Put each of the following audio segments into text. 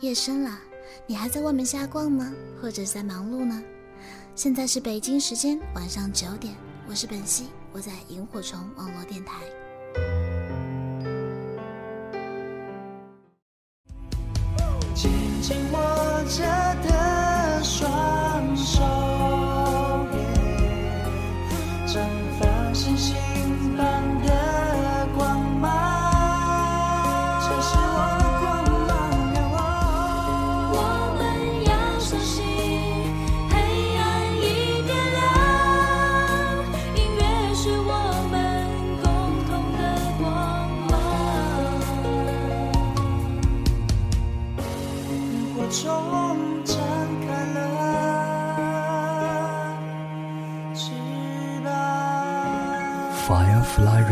夜深了，你还在外面瞎逛吗？或者在忙碌呢？现在是北京时间晚上九点，我是本兮，我在萤火虫网络电台。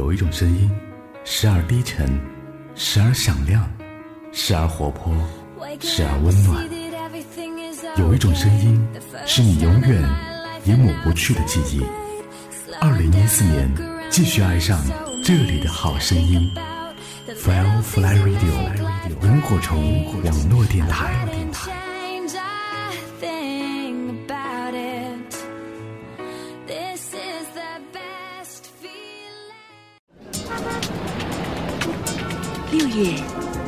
有一种声音，时而低沉，时而响亮，时而活泼，时而温暖。有一种声音，是你永远也抹不去的记忆。二零一四年，继续爱上这里的好声音。Firefly Radio，萤火虫网络电台。六月，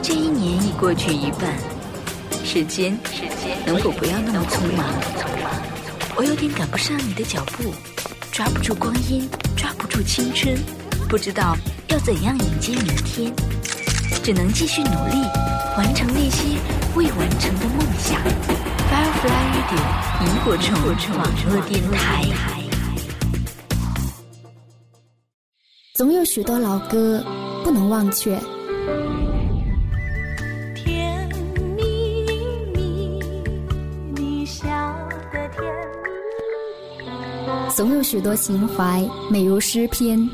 这一年已过去一半，时间，时间能否不要那么匆忙？我有点赶不上你的脚步，抓不住光阴，抓不住青春，不知道要怎样迎接明天，只能继续努力，完成那些未完成的梦想。Firefly Radio 萤火虫网络电台。总有许多老歌不能忘却，总有许多情怀美如诗篇。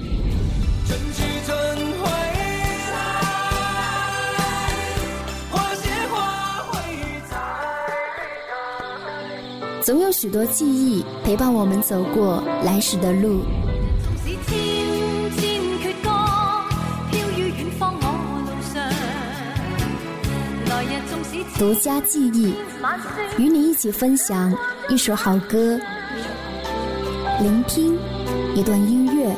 总有许多记忆陪伴我们走过来时的路。独，家记忆，与你一起分享一首好歌，聆听一段音乐，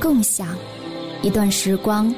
共享一段时光。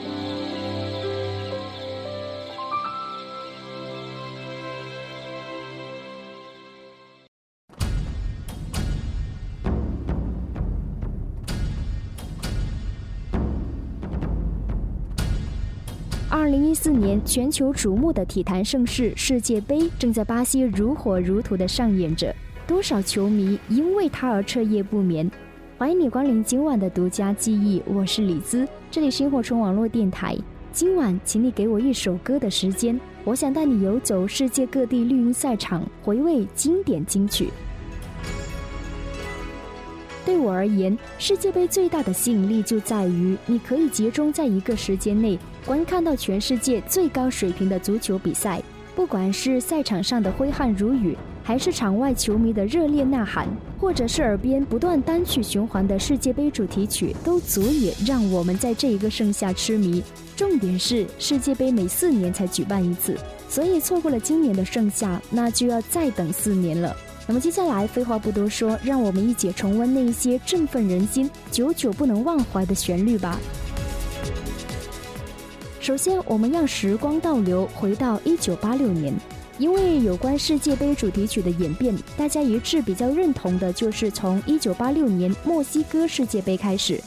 二零一四年全球瞩目的体坛盛事世界杯正在巴西如火如荼地上演着，多少球迷因为他而彻夜不眠。欢迎你光临今晚的独家记忆，我是李兹，这里是萤火虫网络电台。今晚，请你给我一首歌的时间，我想带你游走世界各地绿茵赛场，回味经典金曲。对我而言，世界杯最大的吸引力就在于你可以集中在一个时间内观看到全世界最高水平的足球比赛。不管是赛场上的挥汗如雨，还是场外球迷的热烈呐喊，或者是耳边不断单曲循环的世界杯主题曲，都足以让我们在这一个盛夏痴迷。重点是世界杯每四年才举办一次，所以错过了今年的盛夏，那就要再等四年了。那么接下来废话不多说，让我们一起重温那一些振奋人心、久久不能忘怀的旋律吧。首先，我们让时光倒流，回到一九八六年，因为有关世界杯主题曲的演变，大家一致比较认同的就是从1986年墨西哥世界杯开始。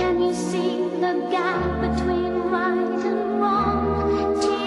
Can you see the gap between right and wrong?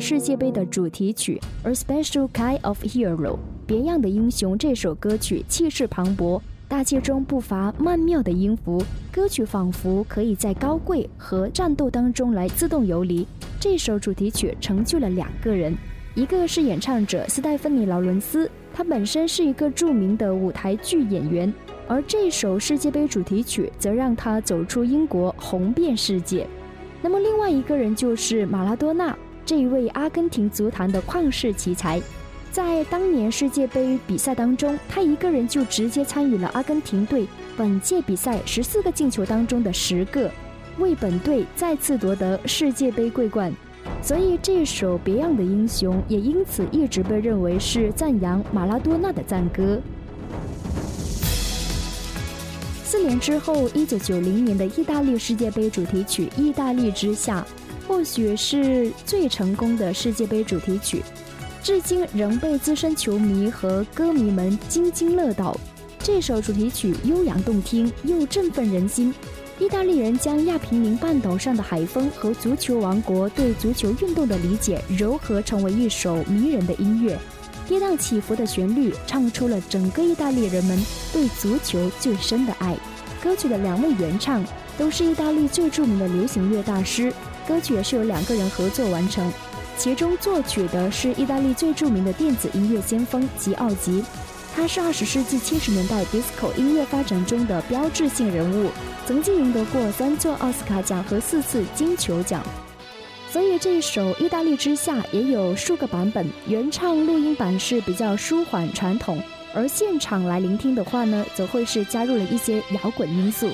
世界杯的主题曲《A Special Kind of Hero》别样的英雄这首歌曲气势磅礴，大气中不乏曼妙的音符，歌曲仿佛可以在高贵和战斗当中来自动游离。这首主题曲成就了两个人，一个是演唱者斯戴芬妮·劳伦斯，她本身是一个著名的舞台剧演员，而这首世界杯主题曲则让他走出英国，红遍世界。那么另外一个人就是马拉多纳。这一位阿根廷足坛的旷世奇才，在当年世界杯比赛当中，他一个人就直接参与了阿根廷队本届比赛十四个进球当中的十个，为本队再次夺得世界杯桂冠。所以这首《别样的英雄》也因此一直被认为是赞扬马拉多纳的赞歌。四年之后，一九九零年的意大利世界杯主题曲《意大利之夏》。或许是最成功的世界杯主题曲，至今仍被资深球迷和歌迷们津津乐道。这首主题曲悠扬动听又振奋人心。意大利人将亚平宁半岛上的海风和足球王国对足球运动的理解糅合，成为一首迷人的音乐。跌宕起伏的旋律唱出了整个意大利人们对足球最深的爱。歌曲的两位原唱都是意大利最著名的流行乐大师。歌曲也是由两个人合作完成，其中作曲的是意大利最著名的电子音乐先锋吉奥吉，他是二十世纪七十年代 disco 音乐发展中的标志性人物，曾经赢得过三座奥斯卡奖和四次金球奖。所以这一首《意大利之夏》也有数个版本，原唱录音版是比较舒缓传统，而现场来聆听的话呢，则会是加入了一些摇滚因素。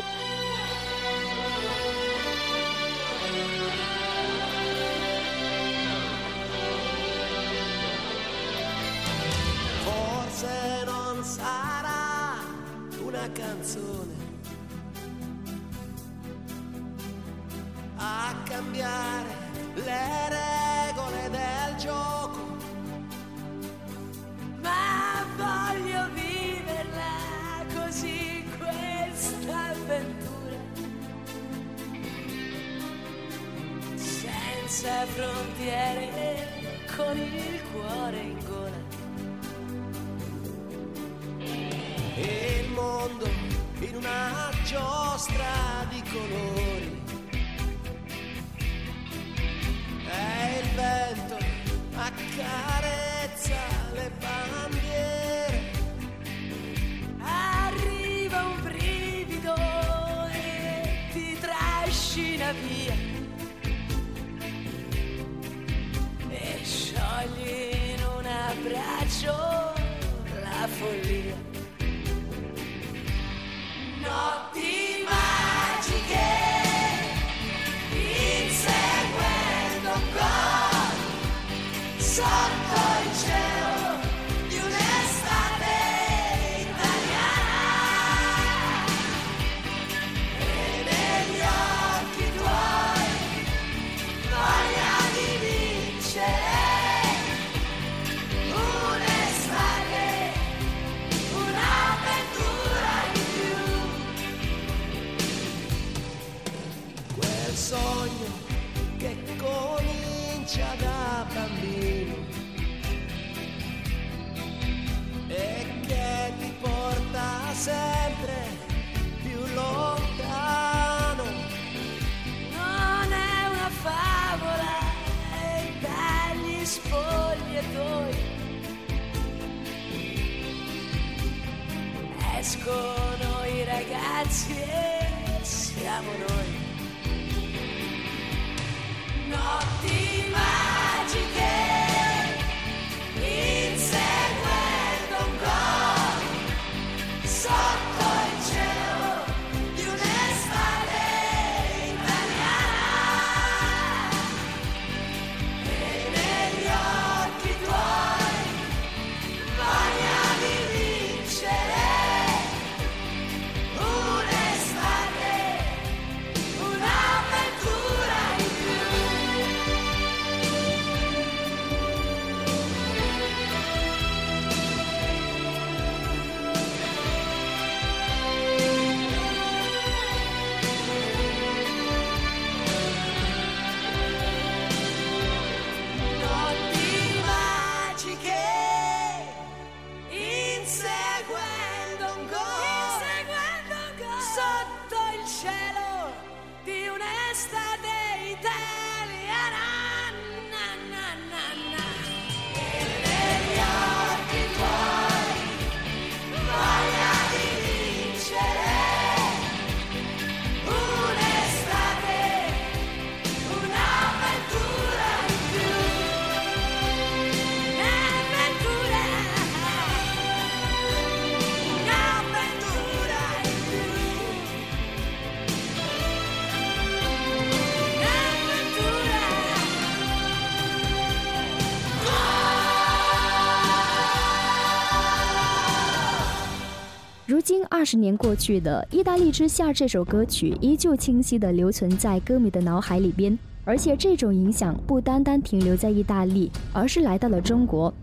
十年过去的，《意大利之夏》这首歌曲依旧清晰地留存在歌迷的脑海里边，而且这种影响不单单停留在意大利，而是来到了中国。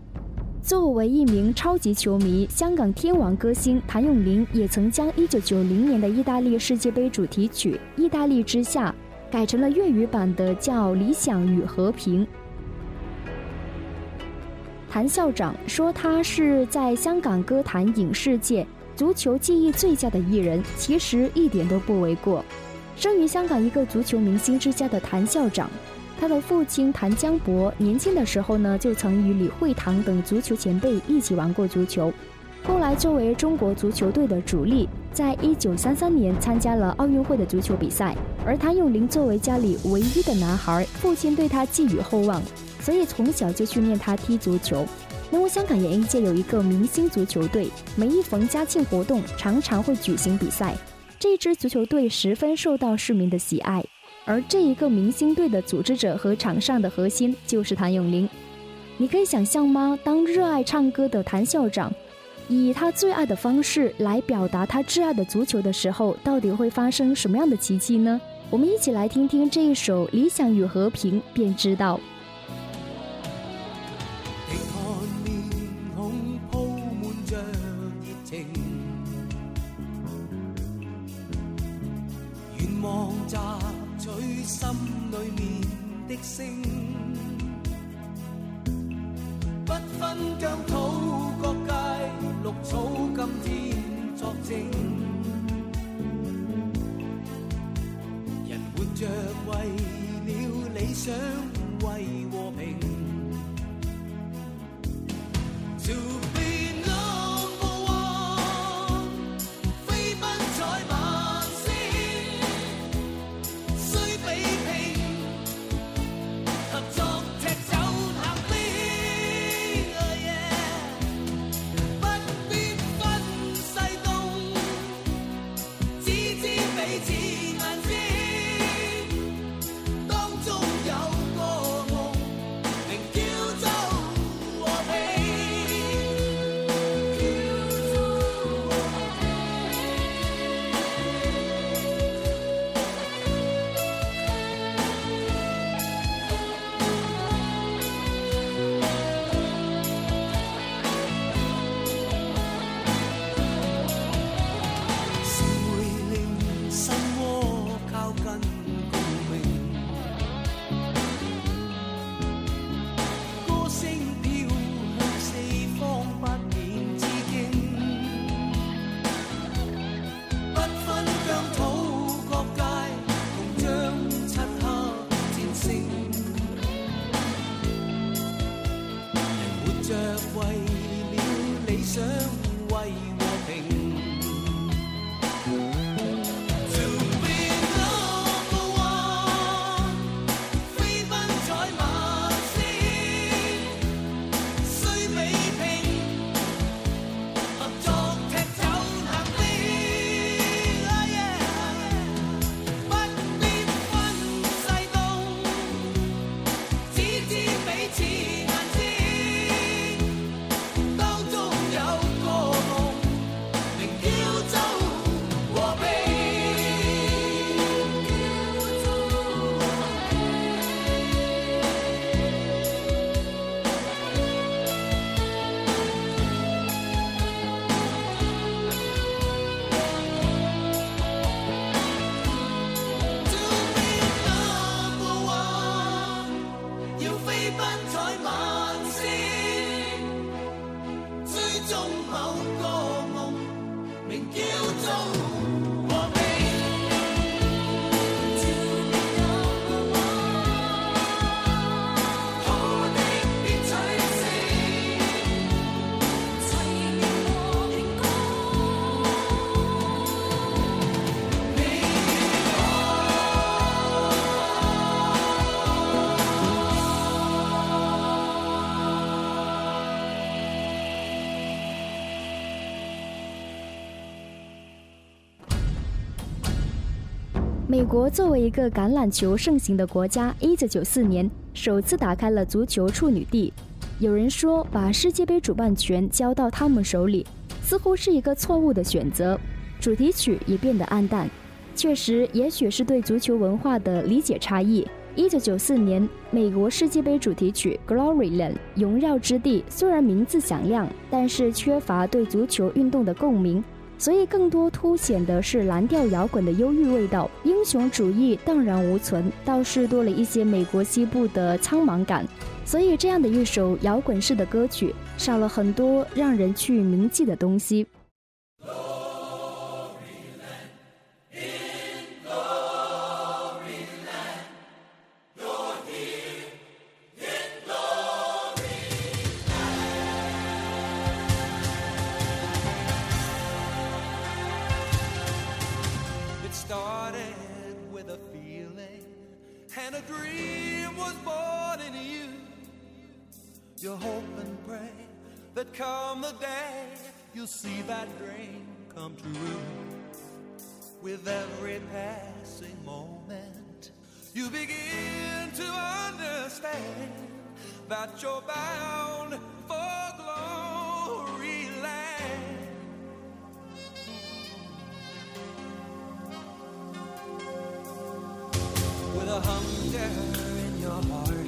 作为一名超级球迷，香港天王歌星谭咏麟也曾将1990年的意大利世界杯主题曲《意大利之夏》改成了粤语版的，叫《理想与和平》。谭校长说他是在香港歌坛影视界足球技艺最佳的艺人，其实一点都不为过。生于香港一个足球明星之家的谭校长，他的父亲谭江博年轻的时候呢，就曾与李惠堂等足球前辈一起玩过足球。后来作为中国足球队的主力，在一九三三年参加了奥运会的足球比赛。而谭咏麟作为家里唯一的男孩，父亲对他寄予厚望，所以从小就训练他踢足球。因为香港演艺界有一个明星足球队，每一逢嘉庆活动，常常会举行比赛。这支足球队十分受到市民的喜爱，而这一个明星队的组织者和场上的核心就是谭咏麟。你可以想象吗？当热爱唱歌的谭校长，以他最爱的方式来表达他挚爱的足球的时候，到底会发生什么样的奇迹呢？我们一起来听听这一首《理想与和平》，便知道。美国作为一个橄榄球盛行的国家，一九九四年首次打开了足球处女地。有人说，把世界杯主办权交到他们手里，似乎是一个错误的选择。主题曲也变得暗淡。确实，也许是对足球文化的理解差异。一九九四年，美国世界杯主题曲《Gloryland》荣耀之地虽然名字响亮，但是缺乏对足球运动的共鸣。所以更多凸显的是蓝调摇滚的忧郁味道，英雄主义荡然无存，倒是多了一些美国西部的苍茫感。所以这样的一首摇滚式的歌曲，少了很多让人去铭记的东西。You hope and pray that come the day you'll see that dream come true. With every passing moment, you begin to understand that you're bound for glory land. with a hunger in your heart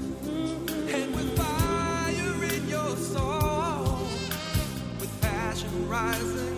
rising.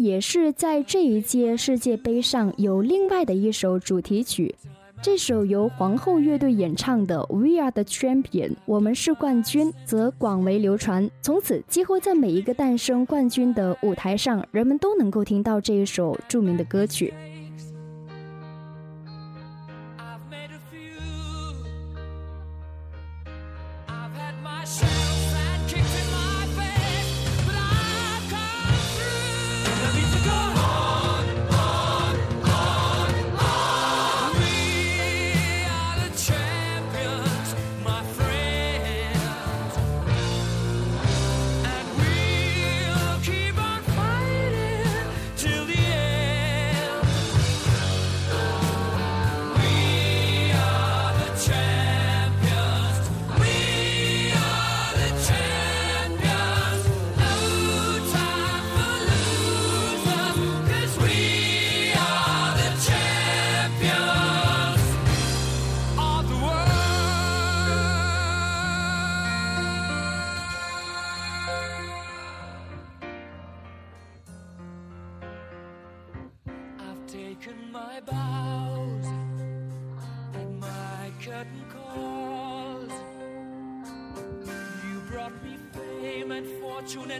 也是在这一届世界杯上有另外的一首主题曲这首由皇后乐队演唱的 we are the champion 我们是冠军则广为流传。从此几乎在每一个诞生冠军的舞台上人们都能够听到这一首著名的歌曲。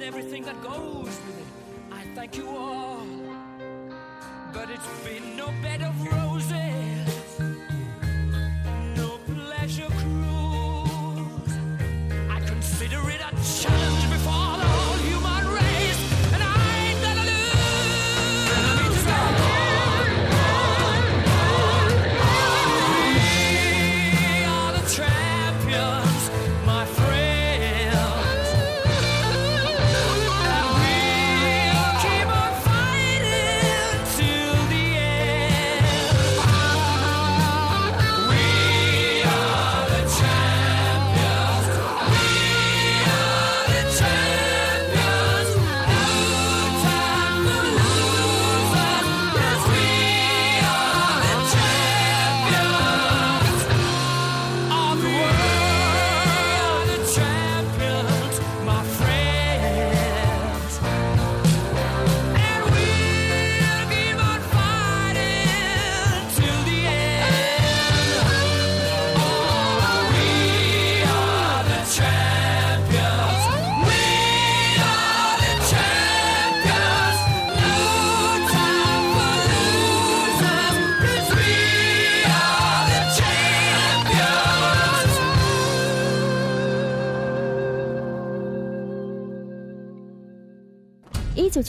and everything that goes with it. I thank you all.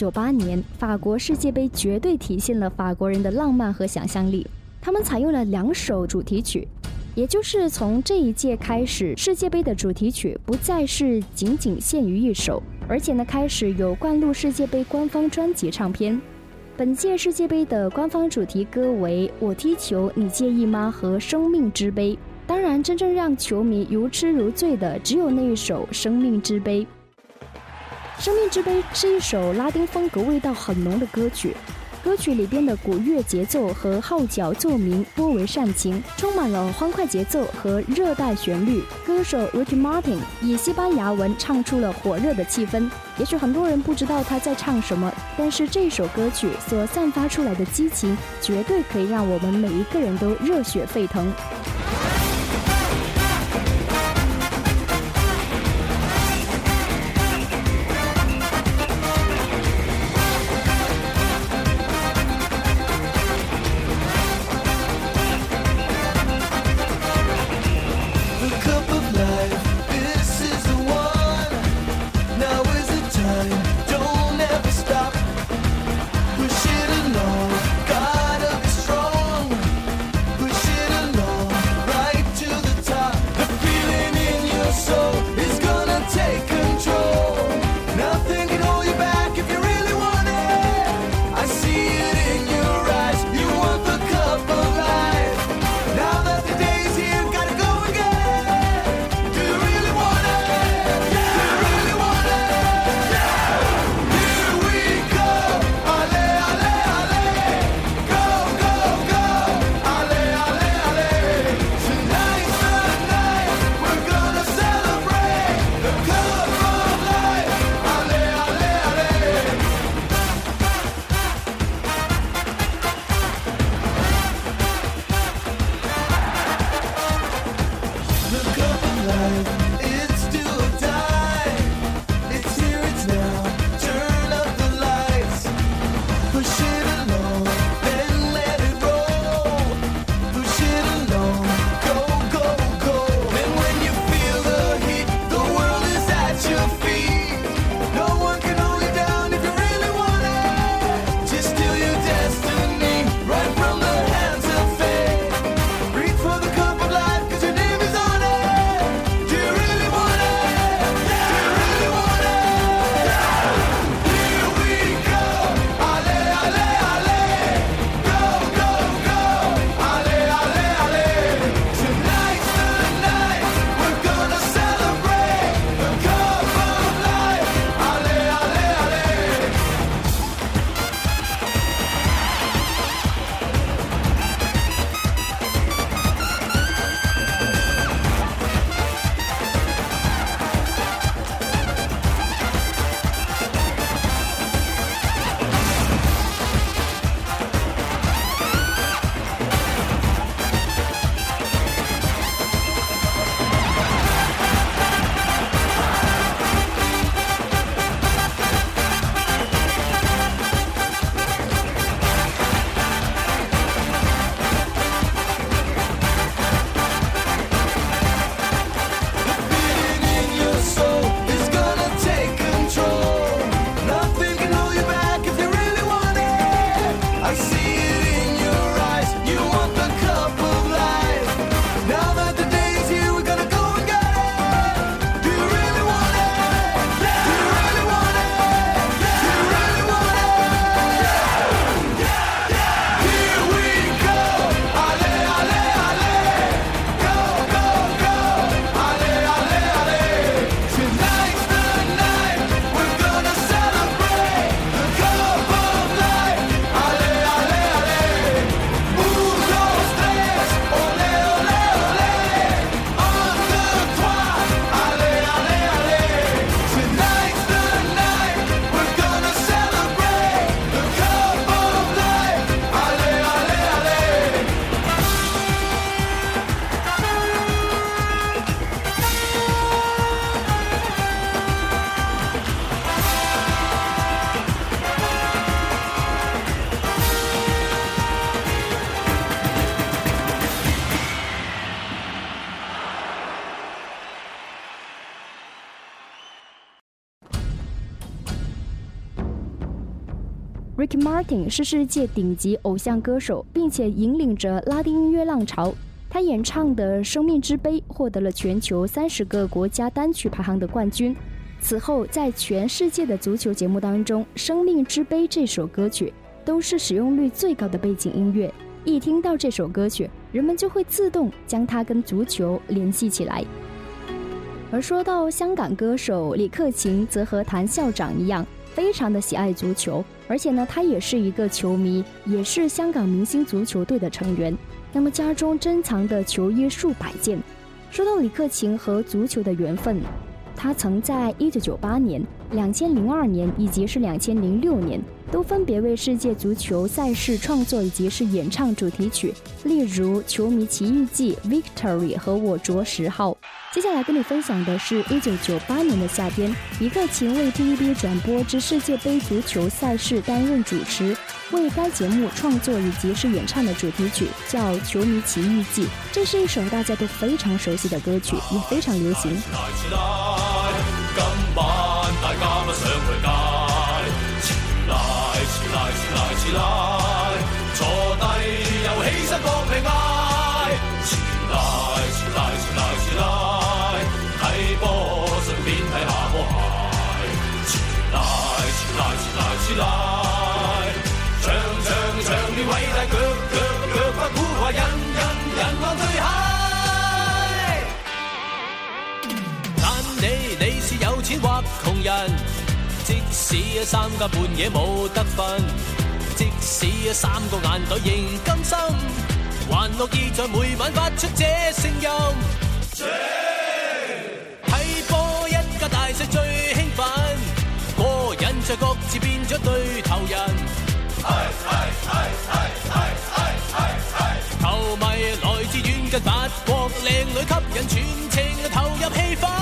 九八年，法国世界杯绝对体现了法国人的浪漫和想象力。他们采用了两首主题曲，也就是从这一届开始，世界杯的主题曲不再是仅仅限于一首，而且呢，开始有冠录世界杯官方专辑唱片。本届世界杯的官方主题歌为《我踢球，你介意吗》和《生命之杯》。当然，真正让球迷如痴如醉的只有那一首《生命之杯》。生命之杯》是一首拉丁风格味道很浓的歌曲。歌曲里边的鼓乐节奏和号角奏鸣颇为煽情，充满了欢快节奏和热带旋律。歌手 Ricky Martin 以西班牙文唱出了火热的气氛。也许很多人不知道他在唱什么，但是这首歌曲所散发出来的激情，绝对可以让我们每一个人都热血沸腾。是世界顶级偶像歌手，并且引领着拉丁音乐浪潮。他演唱的《生命之杯》获得了全球三十个国家单曲排行的冠军。此后，在全世界的足球节目当中，《生命之杯》这首歌曲都是使用率最高的背景音乐。一听到这首歌曲，人们就会自动将它跟足球联系起来。而说到香港歌手李克勤，则和谭校长一样，非常的喜爱足球，而且呢，他也是一个球迷，也是香港明星足球队的成员。那么家中珍藏的球衣数百件。说到李克勤和足球的缘分。他曾在一九九八年、两千零二年以及是两千零六年，都分别为世界足球赛事创作以及是演唱主题曲，例如《球迷奇遇记》、Victory 和我着十号。接下来跟你分享的是一九九八年的夏天，一个勤为 TVB 转播之世界杯足球赛事担任主持。为该节目创作以及是演唱的主题曲叫《球迷奇遇记》，这是一首大家都非常熟悉的歌曲，也非常流行。人，即使三更半夜冇得瞓，即使三个眼袋仍甘心，还乐意在每晚发出这声音。睇波一家大细最兴奋，个人在各自变咗对头人。球迷来自远近法国，靓女吸引全程投入气氛。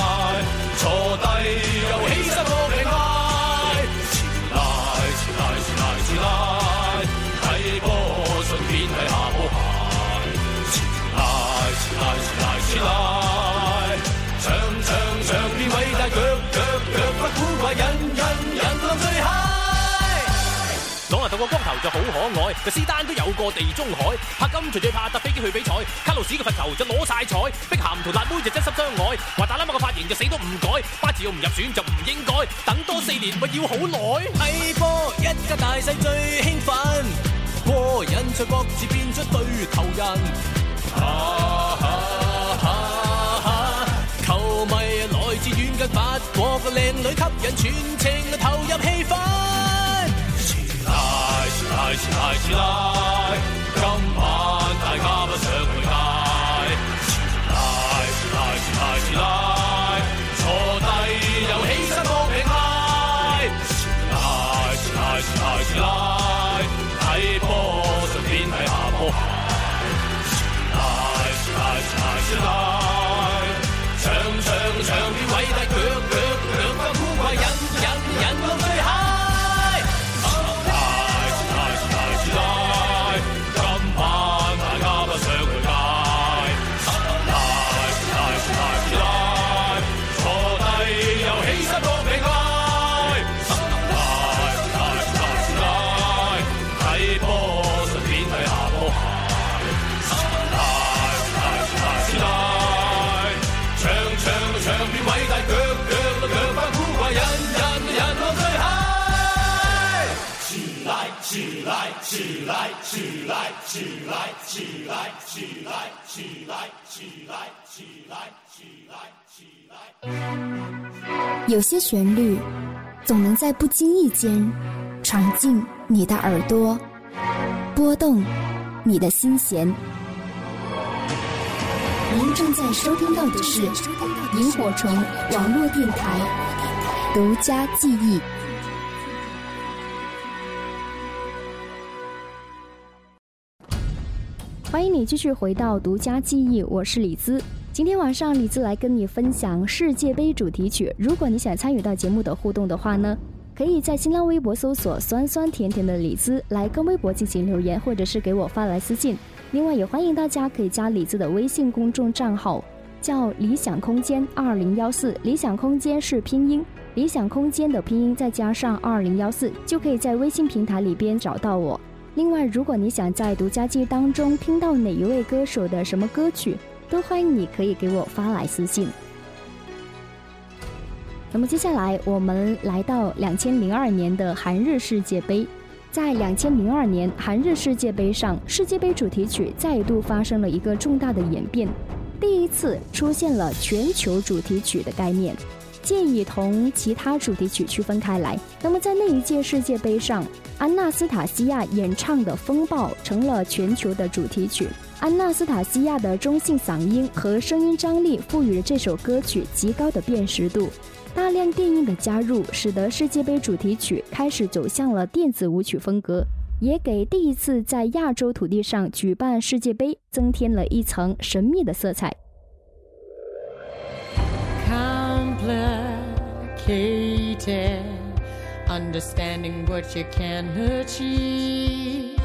个光头就好可爱，个斯丹都有个地中海，柏金随最怕搭飞机去比赛，卡路士嘅罚球就攞晒彩，碧咸同辣妹就真心相爱，话大喇嘛个发型就死都唔改，巴治要唔入选就唔应该，等多四年咪要好耐。睇波一家大细最兴奋，过瘾在各自变出对头人，球迷来自远近法国个靓女吸引全程投入气氛。抬起来，抬啦来，今晚大家不想回家，抬起来，抬起来。起来，起来，起来，起来，起来，起来，起来，起来。有些旋律总能在不经意间闯进你的耳朵，拨动你的心弦。您正在收听到的是萤火虫网络电台独家记忆。欢迎你继续回到独家记忆，我是李兹。今天晚上李兹来跟你分享世界杯主题曲。如果你想参与到节目的互动的话呢，可以在新浪微博搜索“酸酸甜甜的李兹”来跟微博进行留言，或者是给我发来私信。另外也欢迎大家可以加李兹的微信公众账号叫“理想空间二零幺四”。理想空间是拼音，理想空间的拼音再加上二零幺四，就可以在微信平台里边找到我。另外，如果你想在独家记当中听到哪一位歌手的什么歌曲，都欢迎你可以给我发来私信。那么接下来我们来到两千零二年的韩日世界杯，在两千零二年韩日世界杯上，世界杯主题曲再度发生了一个重大的演变，第一次出现了全球主题曲的概念，借以同其他主题曲区分开来。那么在那一届世界杯上，安娜斯塔西亚演唱的《风暴》成了全球的主题曲。安娜斯塔西亚的中性嗓音和声音张力赋予了这首歌曲极高的辨识度。大量电音的加入，使得世界杯主题曲开始走向了电子舞曲风格，也给第一次在亚洲土地上举办世界杯增添了一层神秘的色彩。complicated. Understanding what you can achieve.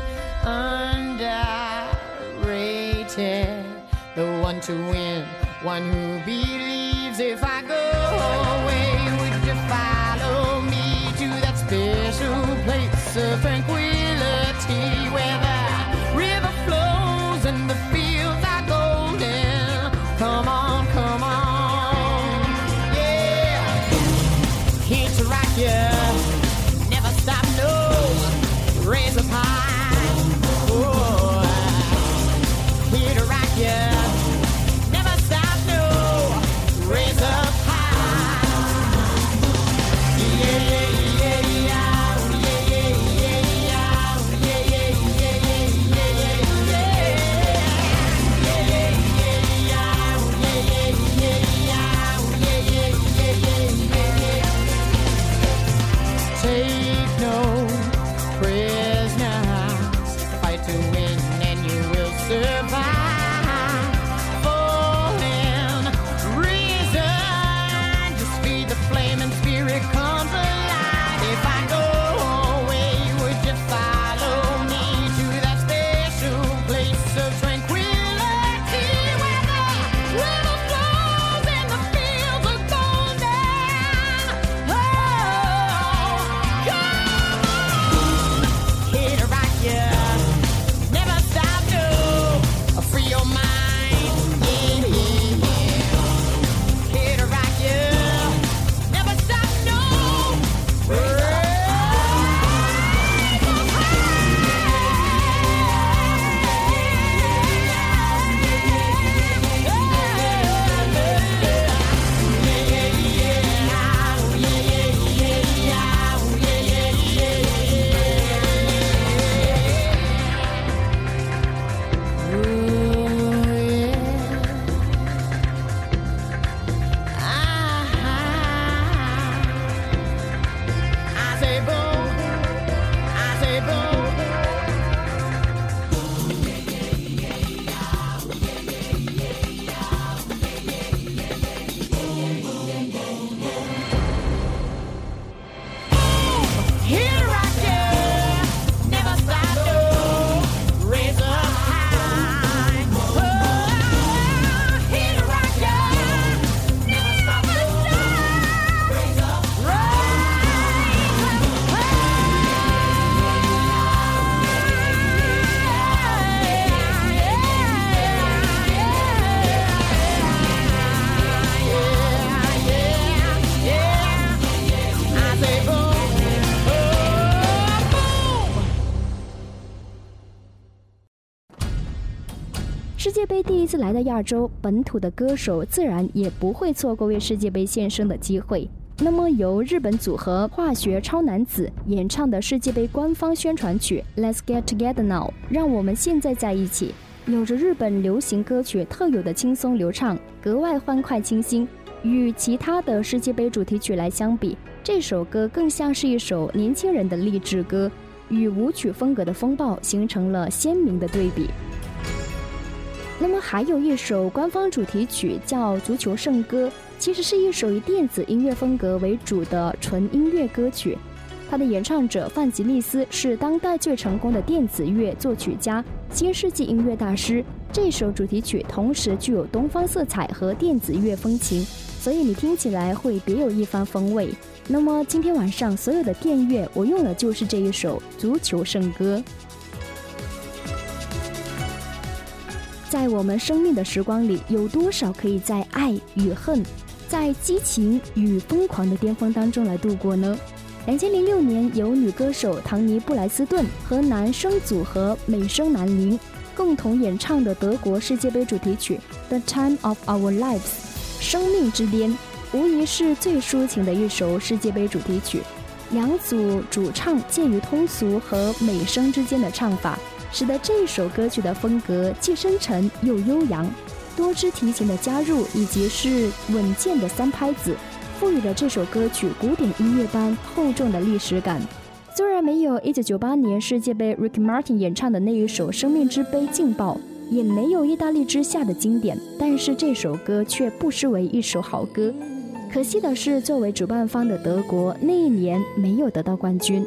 Underrated. The one to win, one who believes if I go away, would you follow me to that special place of tranquility where 来到亚洲，本土的歌手自然也不会错过为世界杯献声的机会。那么，由日本组合化学超男子演唱的世界杯官方宣传曲《Let's Get Together Now》，让我们现在在一起，有着日本流行歌曲特有的轻松流畅，格外欢快清新。与其他的世界杯主题曲来相比，这首歌更像是一首年轻人的励志歌，与舞曲风格的风暴形成了鲜明的对比。那么还有一首官方主题曲叫《足球圣歌》，其实是一首以电子音乐风格为主的纯音乐歌曲。它的演唱者范吉利斯是当代最成功的电子乐作曲家、新世纪音乐大师。这首主题曲同时具有东方色彩和电子乐风情，所以你听起来会别有一番风味。那么今天晚上所有的电乐，我用的就是这一首《足球圣歌》。在我们生命的时光里，有多少可以在爱与恨、在激情与疯狂的巅峰当中来度过呢？两千零六年，由女歌手唐尼·布莱斯顿和男声组合美声男伶共同演唱的德国世界杯主题曲《The Time of Our Lives》（生命之巅）。无疑是最抒情的一首世界杯主题曲，两组主唱介于通俗和美声之间的唱法，使得这首歌曲的风格既深沉又悠扬。多支提琴的加入以及是稳健的三拍子，赋予了这首歌曲古典音乐般厚重的历史感。虽然没有1998年世界杯 Rick Martin 演唱的那一首《生命之杯》劲爆。也没有意大利之夏的经典，但是这首歌却不失为一首好歌。可惜的是，作为主办方的德国那一年没有得到冠军。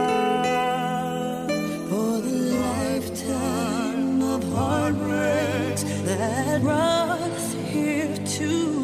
that brought us here today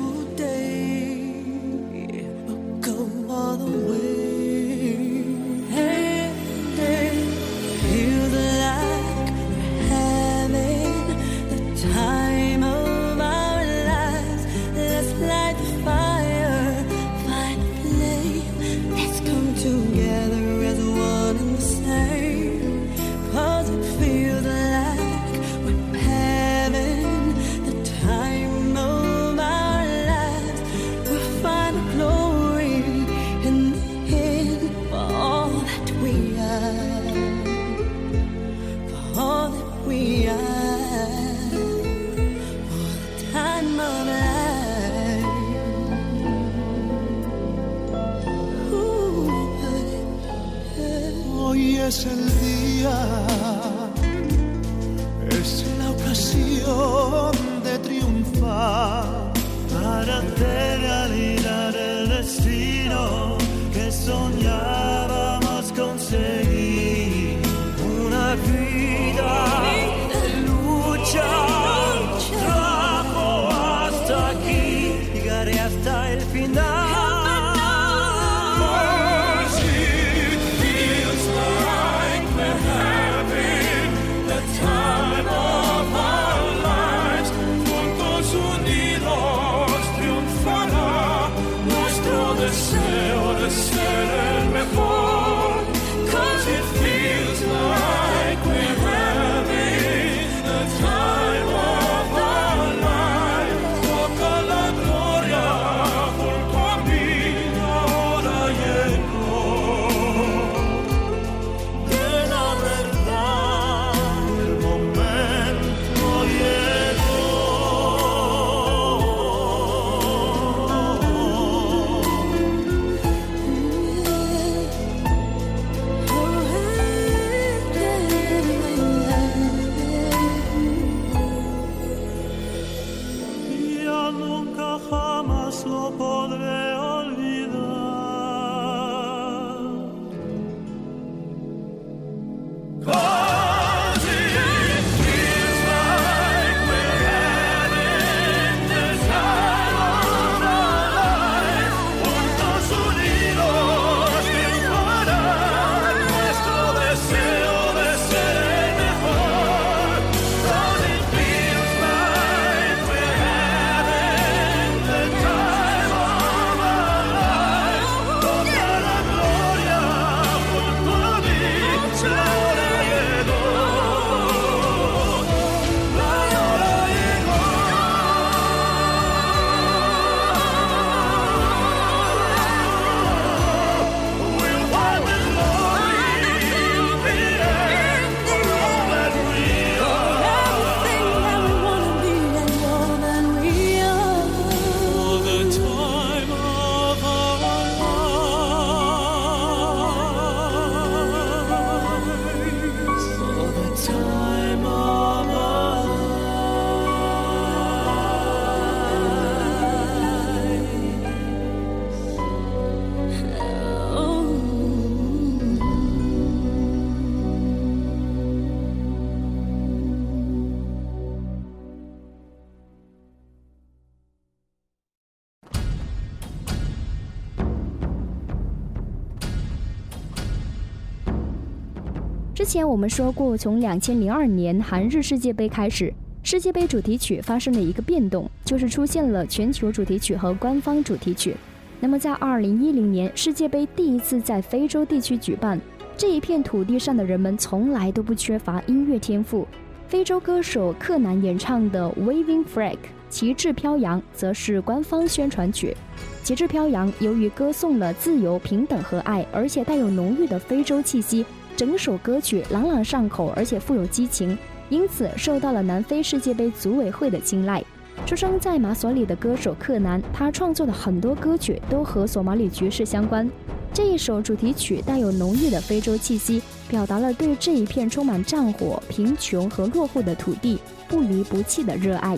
之前我们说过，从两千零二年韩日世界杯开始，世界杯主题曲发生了一个变动，就是出现了全球主题曲和官方主题曲。那么在二零一零年世界杯第一次在非洲地区举办，这一片土地上的人们从来都不缺乏音乐天赋。非洲歌手克南演唱的《Waving Flag》旗帜飘扬，则是官方宣传曲。旗帜飘扬由于歌颂了自由、平等和爱，而且带有浓郁的非洲气息。整首歌曲朗朗上口，而且富有激情，因此受到了南非世界杯组委会的青睐。出生在马索里的歌手克南，他创作的很多歌曲都和索马里局势相关。这一首主题曲带有浓郁的非洲气息，表达了对这一片充满战火、贫穷和落后的土地不离不弃的热爱。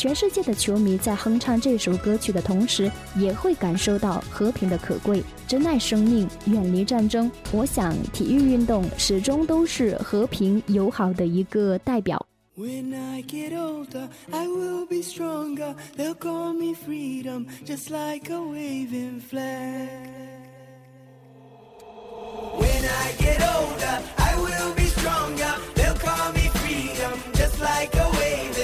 全世界的球迷在哼唱这首歌曲的同时，也会感受到和平的可贵，珍爱生命，远离战争。我想，体育运动始终都是和平友好的一个代表。When I get older, I will be stronger. They'll call me freedom, just like a waving flag. When I get older, I will be stronger. They'll call me freedom, just like a waving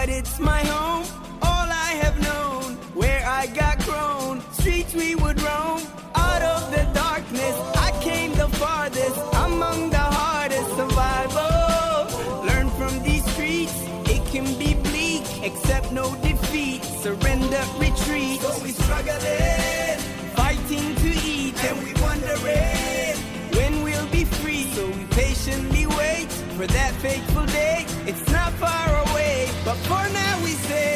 But it's my home, all I have known, where I got grown. Streets we would roam, out of the darkness. I came the farthest, among the hardest survival. Learn from these streets, it can be bleak, accept no defeat, surrender, retreat. So we struggling, fighting to eat, and we wondering when we'll be free. So we patiently wait for that fateful day. It's not far away, but for now we say,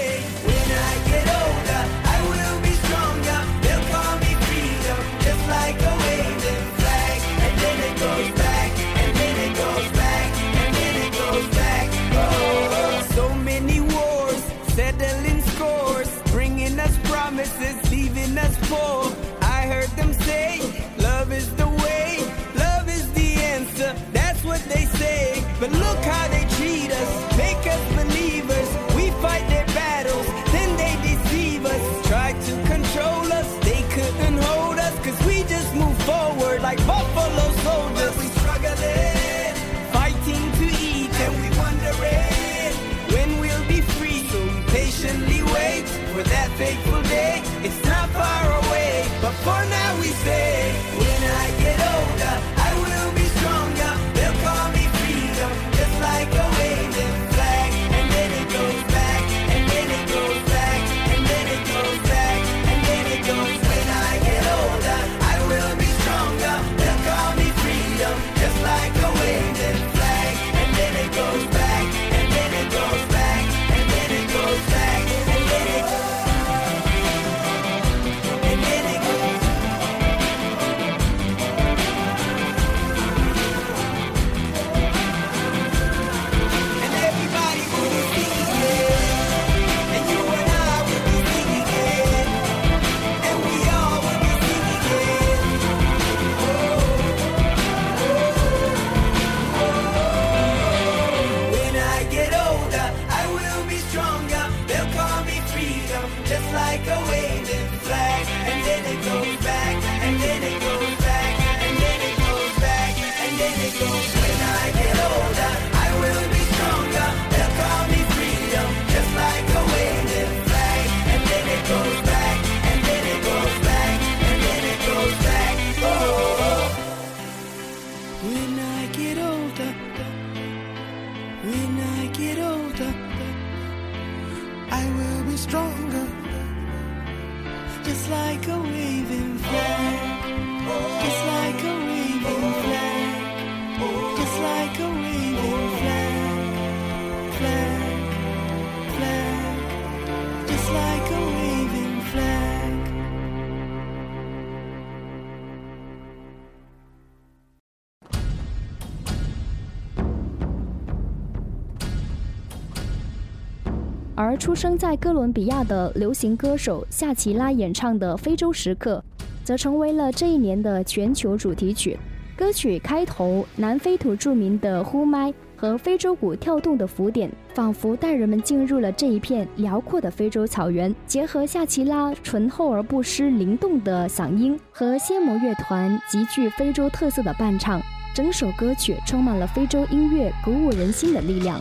而出生在哥伦比亚的流行歌手夏奇拉演唱的《非洲时刻》，则成为了这一年的全球主题曲。歌曲开头，南非土著民的呼麦和非洲鼓跳动的浮点，仿佛带人们进入了这一片辽阔的非洲草原。结合夏奇拉醇厚而不失灵动的嗓音和仙魔乐团极具非洲特色的伴唱，整首歌曲充满了非洲音乐鼓舞人心的力量。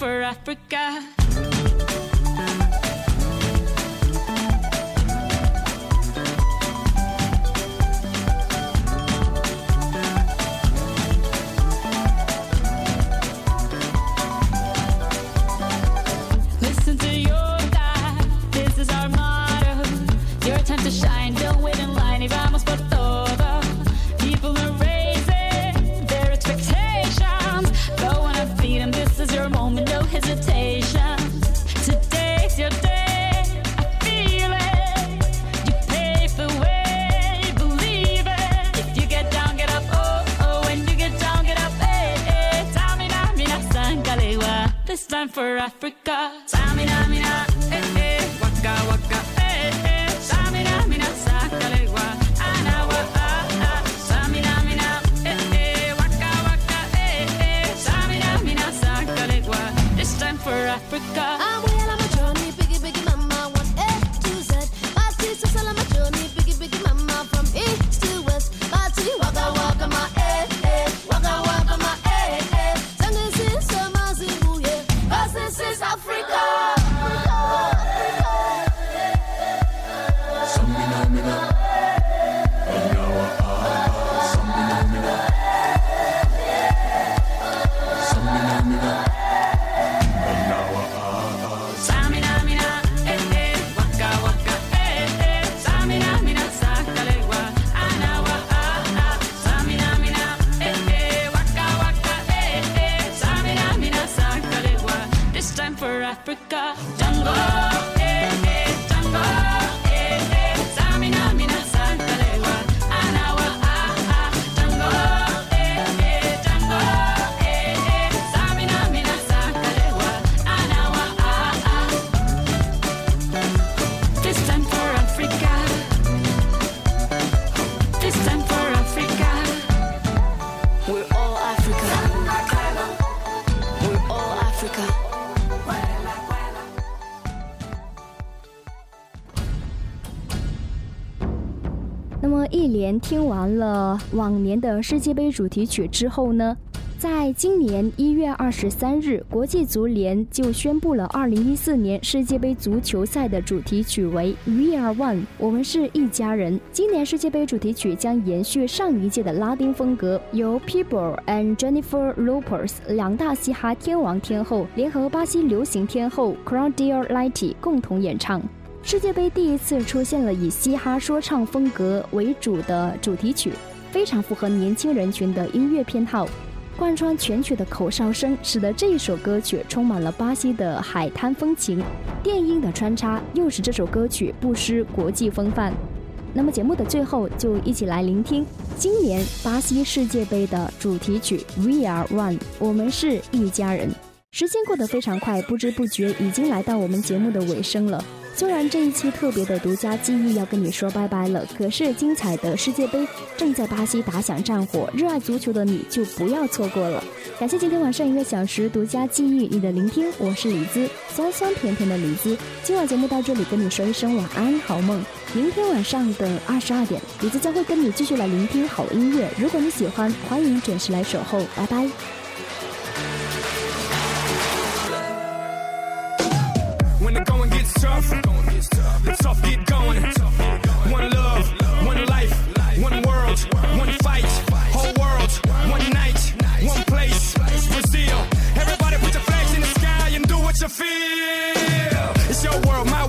for Africa. For Africa. 听完了往年的世界杯主题曲之后呢，在今年一月二十三日，国际足联就宣布了二零一四年世界杯足球赛的主题曲为 “We Are One”，我们是一家人。今年世界杯主题曲将延续上一届的拉丁风格，由 Pitbull and Jennifer Lopez 两大嘻哈天王天后联合巴西流行天后 Claudia Leitte 共同演唱。世界杯第一次出现了以嘻哈说唱风格为主的主题曲，非常符合年轻人群的音乐偏好。贯穿全曲的口哨声，使得这一首歌曲充满了巴西的海滩风情。电音的穿插又使这首歌曲不失国际风范。那么节目的最后，就一起来聆听今年巴西世界杯的主题曲《We Are One》，我们是一家人。时间过得非常快，不知不觉已经来到我们节目的尾声了。虽然这一期特别的独家记忆要跟你说拜拜了，可是精彩的世界杯正在巴西打响战火，热爱足球的你就不要错过了。感谢今天晚上一个小时独家记忆你的聆听，我是李子，酸酸甜甜的李子。今晚节目到这里，跟你说一声晚安，好梦。明天晚上的二十二点，李子将会跟你继续来聆听好音乐。如果你喜欢，欢迎准时来守候，拜拜。tough get going. One love, one life, one world, one fight, whole world, one night, one place, Brazil. Everybody put your flags in the sky and do what you feel. It's your world, my